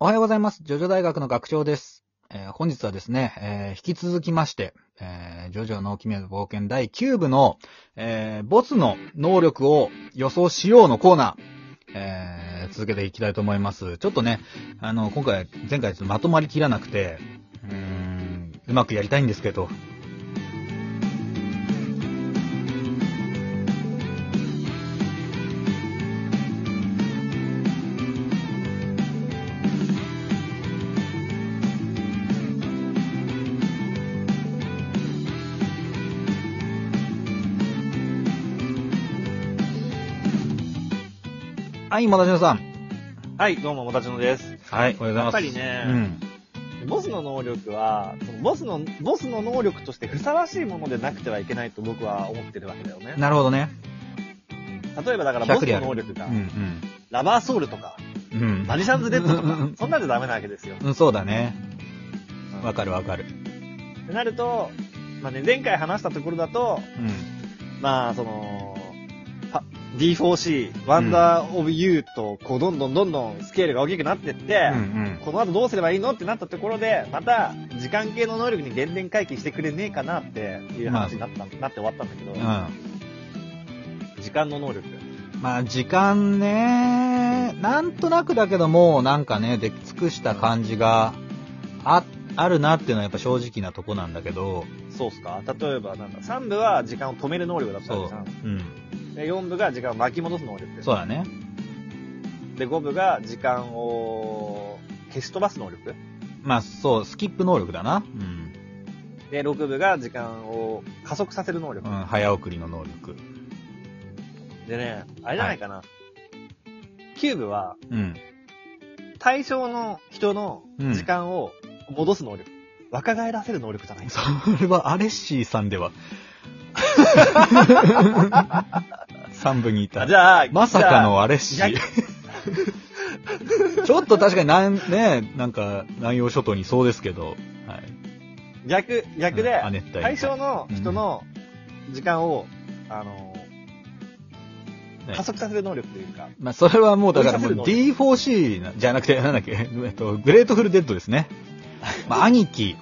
おはようございます。ジョジョ大学の学長です。えー本日はですね、えー引き続きまして、えージョジョの奇妙な冒険第9部の、えボスの能力を予想しようのコーナー、え続けていきたいと思います。ちょっとね、あの、今回、前回ちょっとまとまりきらなくて、うーん、うまくやりたいんですけど、はい、まだしのさん。はい、どうも、もたちのです。はい、おはようございます。やっぱりねボスの能力は、そのボスの、ボスの能力としてふさわしいものでなくてはいけないと僕は思ってるわけだよねうん。。なるほどね。例えばだからボス100であるの能力がう、ん、ラバーソウルとか、うん。うん。マジシャンズレッドとうんうんうんか、そんなんじゃダメなわけですよ。うん、そうだね。うんわかるわかる。ってなると、まあね、前回話したところだと、うん。まあ、その、パ D4C、ワンダーオブユーと、こう、どんどんどんどんスケールが大きくなってって、うんうん。この後どうすればいいのってなったところで、また、時間系の能力に減点回帰してくれねえかなっていう話になった、なって終わったんだけど、うん。時間の能力。まあ、時間ね、なんとなくだけども、なんかね、出尽くした感じが、あ、あるなっていうのはやっぱ正直なとこなんだけど、そうっすか？例えば、なんだ、3部は時間を止める能力だったわそうけじゃん。。うん。で、4部が時間を巻き戻す能力。そうだね。で、5部が時間を消し飛ばす能力。まあ、そう、スキップ能力だな。うん。で、6部が時間を加速させる能力う。ん、早送りの能力。でね、あれじゃないかな。9部は、うん。対象の人のうん時間を戻す能力。若返らせる能力じゃないそれはアレッシーさんでは。3部にいたあ。じゃあ、まさかのあー。ちょっと確かになん、ね、なんか、南洋諸島にそうですけど、はい。逆、逆で、亜熱帯対象の人の時間を、あの、ね加速させる能力というか、まあ、それはもうだからもう追い D4C なじゃなくて、なんだっけ、えっと、グレートフルデッドですね。まあ、兄貴。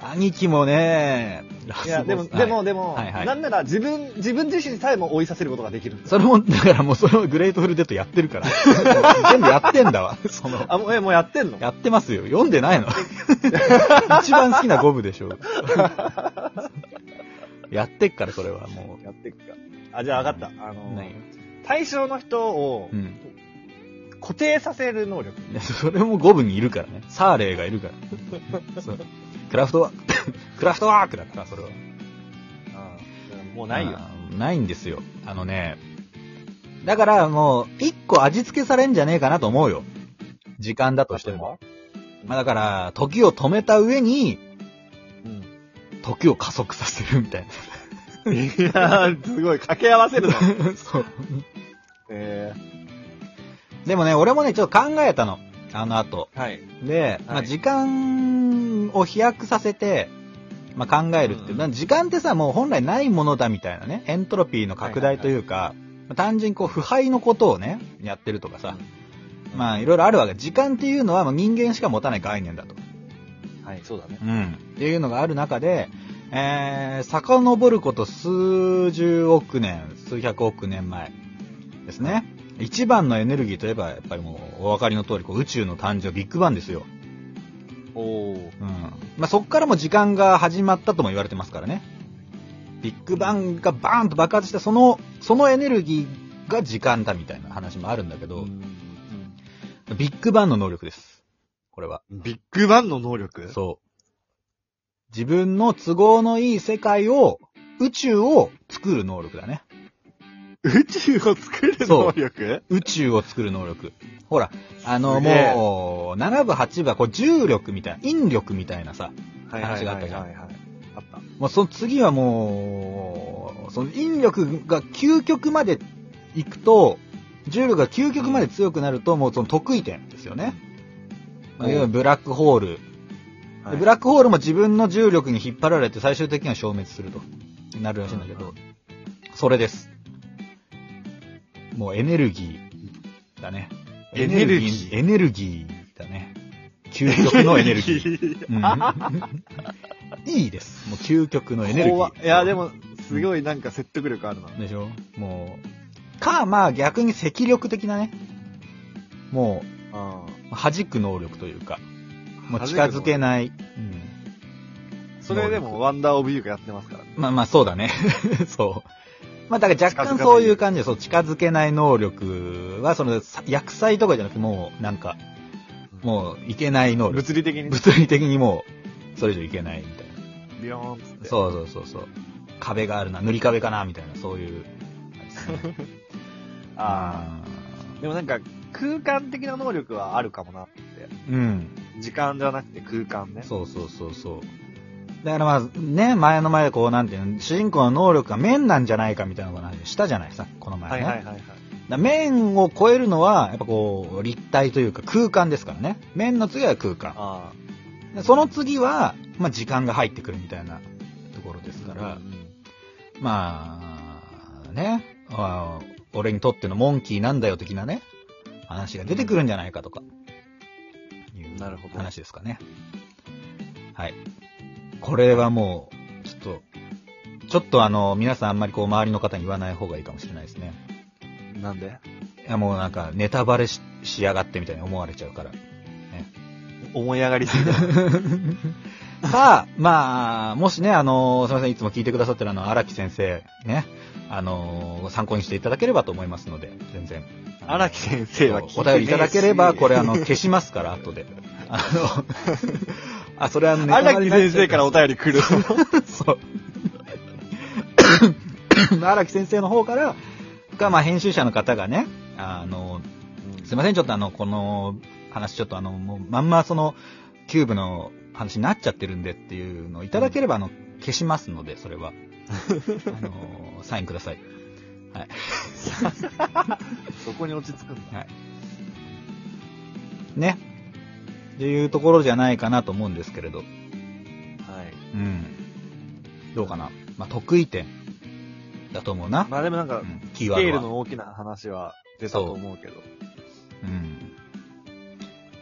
兄貴もね、いや、でも、はいでも、でも、はいはいなんなら自分、自分自身さえも追いさせることができるそれも、だからもうそれをグレートフルデッドやってるから。全部やってんだわ。その、あ、もう、え、もうやってんの？やってますよ。読んでないの 一番好きなゴブでしょ。やってっから、それはもやっていくか。あ、じゃあ分かった。あう。の、何対象の人をうん。固定させる能力。それもゴブにいるからね。サーレーがいるから。そうクラフトワーク、クラフトワークだから、それは。うんもうないよ。あーないんですよ。あのね、だからもう、一個味付けされんじゃねえかなと思うよ。時間だとしても。まあだから、時を止めた上に、うん。時を加速させるみたいいやー、すごい、掛け合わせるの。な。そう。えでもね、俺もね、ちょっと考えたの。あの後。ー、はい。で、まあはい時間を飛躍させて、まあ考えるっていう。うんまあ時間ってさ、もう本来ないものだみたいなね、エントロピーの拡大というか、まあ単純にこう、腐敗のことをね、やってるとかさ、まあいろいろあるわけ。時間っていうのはもう人間しか持たない概念だと。はい、そうだね。うん。っていうのがある中で、えー、遡ること数十億年、数百億年前ですね。一番のエネルギーといえば、やっぱりもうお分かりの通り、こう宇宙の誕生、ビッグバンですよ。おー。うん。まあ、そっからも時間が始まったとも言われてますからね。ビッグバンがバーンと爆発した、その、そのエネルギーが時間だみたいな話もあるんだけど、ビッグバンの能力です。これは。ビッグバンの能力？そう。自分の都合のいい世界を、宇宙を作る能力だね。宇宙を作る能力？宇宙を作る能力。ほら、あの、すげえもう、7部、8部はこう重力みたいな、引力みたいなさ、はい話があったじゃんはいはいはいあった。もうその次はもう、その引力が究極まで行くと、重力が究極まで強くなると、もうその得意点ですよね。まあいわゆるブラックホール。はいでブラックホールも自分の重力に引っ張られて最終的には消滅すると。なるらしいんだけど、それです。もうエネルギーだね。エネルギーエネルギー。究極のエネルギー。ー。うん、いいです。もう究極のエネルギー。怖いや、でも、すごいなんか説得力あるな。でしょ？もう。か、まあ逆に赤力的なね。もう弾く能力というか。もう近づけない。うん。それでも、ワンダーオブユーがやってますからね。まあまあそうだね。そう。まあだから若干そういう感じで、そう、近づけない能力は、その、さ薬剤とかじゃなくてもう、なんか、もう、いけない能力。物理的に、物理的にもう、それ以上いけないみたいな。ビヨーンって。そうそうそうそう。壁があるな、塗り壁かな、みたいな、そういう。ああ。でもなんか、空間的な能力はあるかもなって。うん。時間じゃなくて空間ね。そうそうそうそう。だからまあ、ね、前の前でこう、なんていうの、主人公の能力が面なんじゃないかみたいな話したじゃないさ、この前ね。はいはいはいはい。だ面を超えるのは、やっぱこう、立体というか空間ですからね。面の次は空間。その次は、まあ時間が入ってくるみたいなところですあ。から、うんまあ、ね、あ俺にとってのモンキーなんだよ的なね、話が出てくるんじゃないかとか、いう話ですかね。はい。これはもう、ちょっと、ちょっとあの、皆さんあんまりこう周りの方に言わない方がいいかもしれないですね。なんで？いやもうなんかネタバレししやがってみたいに思われちゃうから。思い上がりすぎた。さあ、まあ、もしね、あの、すみません、いつも聞いてくださってるあの、荒木先生、ね、あの、参考にしていただければと思いますので、全然。荒木先生はお便りいただければ、これあの、消しますから、後で。あの、あ、それはね、荒木先生からお便り来る。そう。荒木先生の方から、が、まあ、編集者の方がね、あの、すいません、ちょっとあの、この話ちょっとあの、もう、まんまその、キューブの話になっちゃってるんでっていうのをいただければ、あの、消しますので、それは。あの、サインください。そこに落ち着くんだ。はい。ね。っていうところじゃないかなと思うんですけれど。はい。うん。どうかな。まあ、得意点だと思うな。まあでもなんかう、ん、キースケールワードは。の大きな話は出たと思うけど。うん。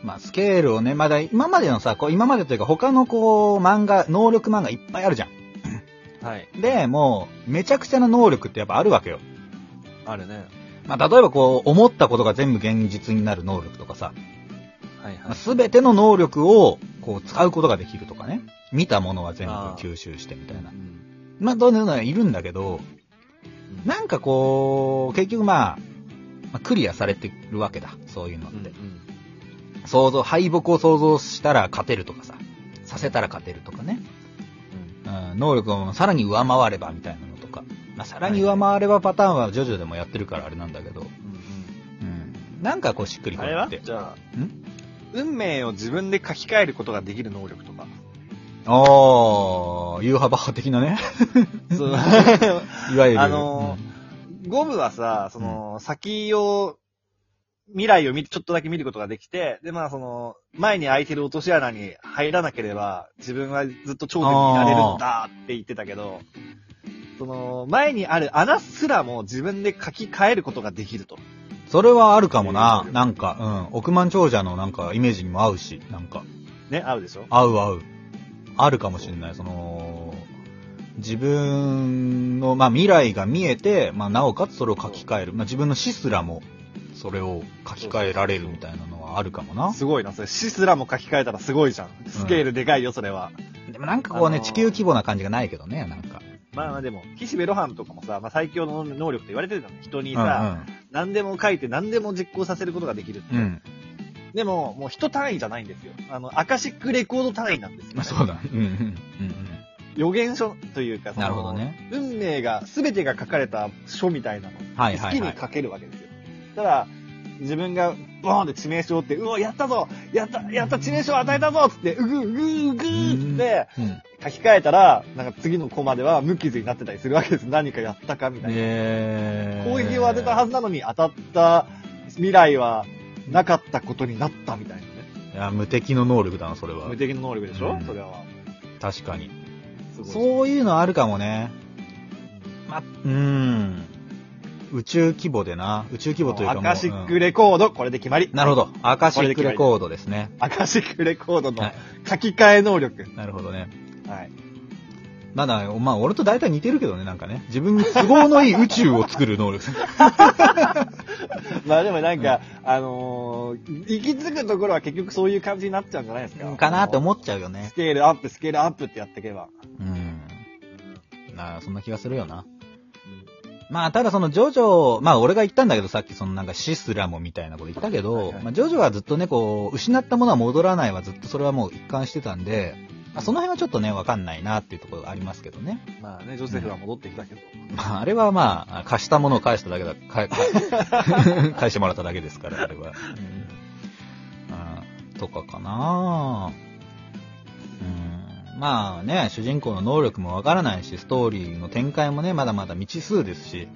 まあ、スケールをね、まだ今までのさ、こう今までというか他のこう、漫画、能力漫画いっぱいあるじゃん。はい。で、もう、めちゃくちゃな能力ってやっぱあるわけよ。あるね。まあ、例えばこう、思ったことが全部現実になる能力とかさ、はいまあ、全ての能力をこう使うことができるとかね。見たものは全部あー吸収してみたいなう。ん。まあ、どういうのはいるんだけど、なんかこう、結局まあ、まあクリアされてるわけだ。そういうのっうん。て。うん想像、敗北を想像したら勝てるとかさ、させたら勝てるとかね。うん、能力をさらに上回ればみたいなのとか。まあ、さらに上回ればパターンはジョジョでもやってるからあれなんだけど、うん。うん。なんかこうしっくりあれはこなって。じゃあ、ん？運命を自分で書き換えることができる能力とか。ああ、ユーハバハ的なね。そう いわゆる。あのゴムはさ、その、先を、未来を見て、ちょっとだけ見ることができて、で、まあその、前に空いてる落とし穴に入らなければ、自分はずっと頂点にいられるんだって言ってたけど、その、前にある穴すらも自分で書き換えることができると。うんそれはあるかもな。なんか、うん。億万長者のなんかイメージにも合うし、なんか、ね、合うでしょ？合う合う。あるかもしれない。その、自分の、まあ、未来が見えて、まあ、なおかつそれを書き換える。まあ、自分の死すらも、それを書き換えられるみたいなのはあるかもな。すごいな、それ。死すらも書き換えたらすごいじゃん。スケールでかいよ、それは。でもなんかこうね、あのー地球規模な感じがないけどね、なんか。まあまあでも、岸辺露伴とかもさ、まあ最強の能力と言われてたの。人にうんさ、何でも書いて何でも実行させることができるって。うん。うん。でも、もう人単位じゃないんですよ。あの、アカシックレコード単位なんですよ、あ、そうだ。うんうん。うん予言書というか、そのなるほどね。運命が、すべてが書かれた書みたいなの。はいはいはい好きに書けるわけですよ。ただ、自分が、ボーンって致命傷をって、うわ、やったぞやったやった致命傷を与えたぞつって、うぐうぐうぐーって、うん。うん。書き換えたら、なんか次のコマでは無傷になってたりするわけです。何かやったかみたいな。えー。攻撃を当てたはずなのに当たった未来はなかったことになったみたいなね。いや、無敵の能力だな、それは無。敵の能力でしょ、うんそれは。確かに。すごいそういうのあるかもね。ま、うーん。宇宙規模でな、宇宙規模というかもう。アカシックレコード、これで決まり。なるほど。アカシックレコードですね。アカシックレコードのはい書き換え能力。なるほどね。はい。まだ、まあ、俺と大体似てるけどね、なんかね。自分に都合のいい宇宙を作る能力。まあでもなんか、あのー行き着くところは結局そういう感じになっちゃうんじゃないですか。かなって思っちゃうよねス。ケールアップ、スケールアップってやっていけば。うん。なあ、そんな気がするよな。まあ、ただそのジョジョ、まあ俺が言ったんだけどさっきそのなんかシスラモみたいなこと言ったけど、はいはいまあジョジョはずっとね、こう、失ったものは戻らないはずっとそれはもう一貫してたんで、まあその辺はちょっとね、わかんないなっていうところがありますけどね。まあね、ジョセフは戻ってきたけど。まああれはまあ、貸したものを返しただけだ、返 返してもらっただけですから、あれは。うん、とかかな。うん。まあね、主人公の能力もわからないし、ストーリーの展開もね、まだまだ未知数ですし、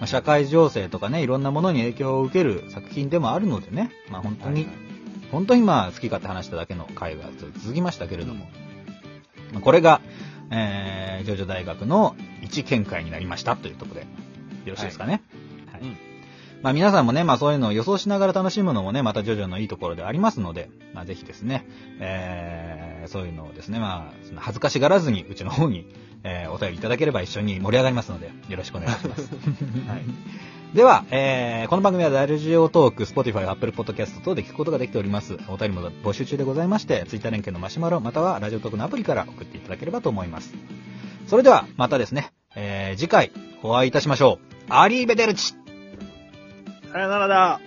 まあ、社会情勢とかね、いろんなものに影響を受ける作品でもあるのでね、まあ本当に、本当にまあ好き勝手話しただけの回が続きましたけれども、まあこれが、えー、ジョジョ大学の一見解になりましたというところで、よろしいですかね？はい。うんまあ皆さんもね、まあそういうのを予想しながら楽しむのもね、またジョジョのいいところでありますので、まあぜひですね、えー、そういうのをですね、まあ、その恥ずかしがらずにうちの方に、えー、お便りいただければ一緒に盛り上がりますので、よろしくお願いします。はい。では、えー、この番組はラジオトーク、Spotify、Apple Podcast 等で聞くことができております。お便りも募集中でございまして、ツイッター連携のマシュマロ、またはラジオトークのアプリから送っていただければと思います。それでは、またですね、えー、次回お会いいたしましょう。アリーベデルチさよならだ。